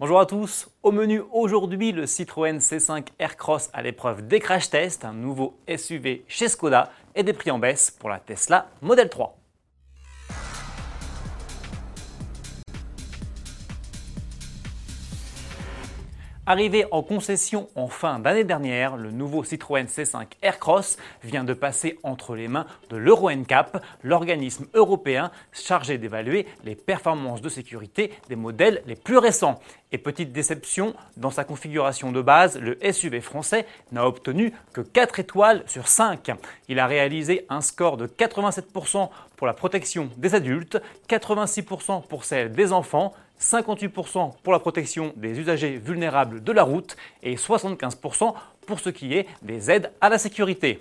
Bonjour à tous, au menu aujourd'hui le Citroën C5 Aircross à l'épreuve des crash tests, un nouveau SUV chez Skoda et des prix en baisse pour la Tesla Model 3. Arrivé en concession en fin d'année dernière, le nouveau Citroën C5 Aircross vient de passer entre les mains de l'Euro NCAP, l'organisme européen chargé d'évaluer les performances de sécurité des modèles les plus récents. Et petite déception, dans sa configuration de base, le SUV français n'a obtenu que 4 étoiles sur 5. Il a réalisé un score de 87% pour la protection des adultes, 86% pour celle des enfants, 58% pour la protection des usagers vulnérables de la route et 75% pour ce qui est des aides à la sécurité.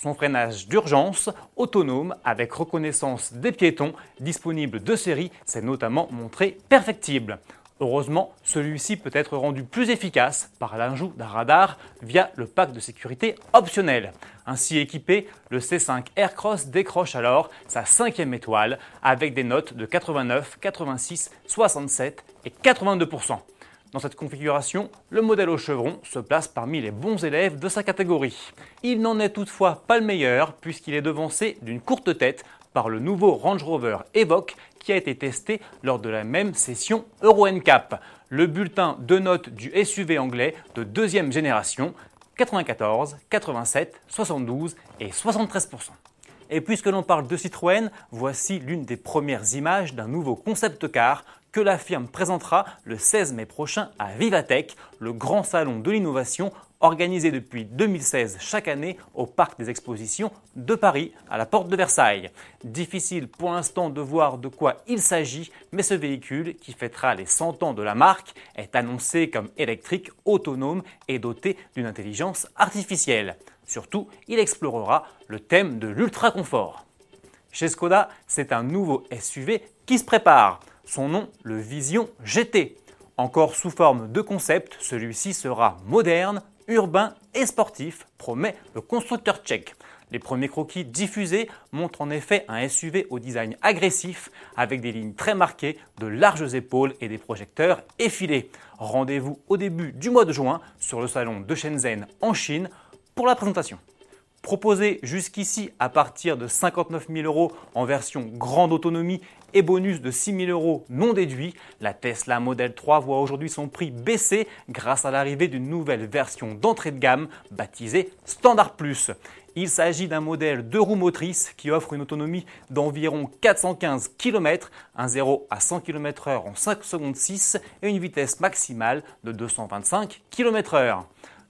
Son freinage d'urgence, autonome, avec reconnaissance des piétons, disponible de série, s'est notamment montré perfectible. Heureusement, celui-ci peut être rendu plus efficace par l'ajout d'un radar via le pack de sécurité optionnel. Ainsi équipé, le C5 Aircross décroche alors sa cinquième étoile avec des notes de 89, 86, 67 et 82%. Dans cette configuration, le modèle au chevron se place parmi les bons élèves de sa catégorie. Il n'en est toutefois pas le meilleur puisqu'il est devancé d'une courte tête par le nouveau Range Rover Evoque qui a été testé lors de la même session Euro NCAP, le bulletin de notes du SUV anglais de deuxième génération 94, 87, 72 et 73%. Et puisque l'on parle de Citroën, voici l'une des premières images d'un nouveau concept car que la firme présentera le 16 mai prochain à Vivatech, le grand salon de l'innovation organisé depuis 2016 chaque année au Parc des Expositions de Paris, à la porte de Versailles. Difficile pour l'instant de voir de quoi il s'agit, mais ce véhicule, qui fêtera les 100 ans de la marque, est annoncé comme électrique, autonome et doté d'une intelligence artificielle. Surtout, il explorera le thème de l'ultra-confort. Chez Skoda, c'est un nouveau SUV qui se prépare. Son nom, le Vision GT. Encore sous forme de concept, celui-ci sera moderne, urbain et sportif, promet le constructeur tchèque. Les premiers croquis diffusés montrent en effet un SUV au design agressif avec des lignes très marquées, de larges épaules et des projecteurs effilés. Rendez-vous au début du mois de juin sur le salon de Shenzhen en Chine pour la présentation. Proposé jusqu'ici à partir de 59 000 euros en version grande autonomie et bonus de 6 000 euros non déduits, la Tesla Model 3 voit aujourd'hui son prix baisser grâce à l'arrivée d'une nouvelle version d'entrée de gamme baptisée Standard Plus. Il s'agit d'un modèle deux roues motrices qui offre une autonomie d'environ 415 km, un 0 à 100 km/h en 5 secondes 6 et une vitesse maximale de 225 km/h.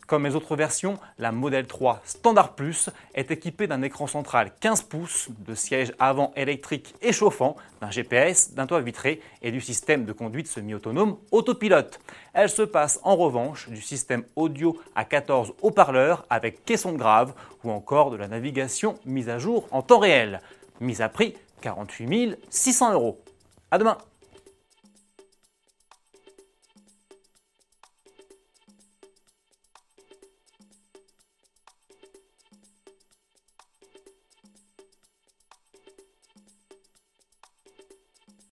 Comme les autres versions, la Model 3 Standard Plus est équipée d'un écran central 15 pouces, de sièges avant électriques et chauffants, d'un GPS, d'un toit vitré et du système de conduite semi-autonome autopilote. Elle se passe en revanche du système audio à 14 haut-parleurs avec caisson grave ou encore de la navigation mise à jour en temps réel. Mise à prix 48 600 euros. À demain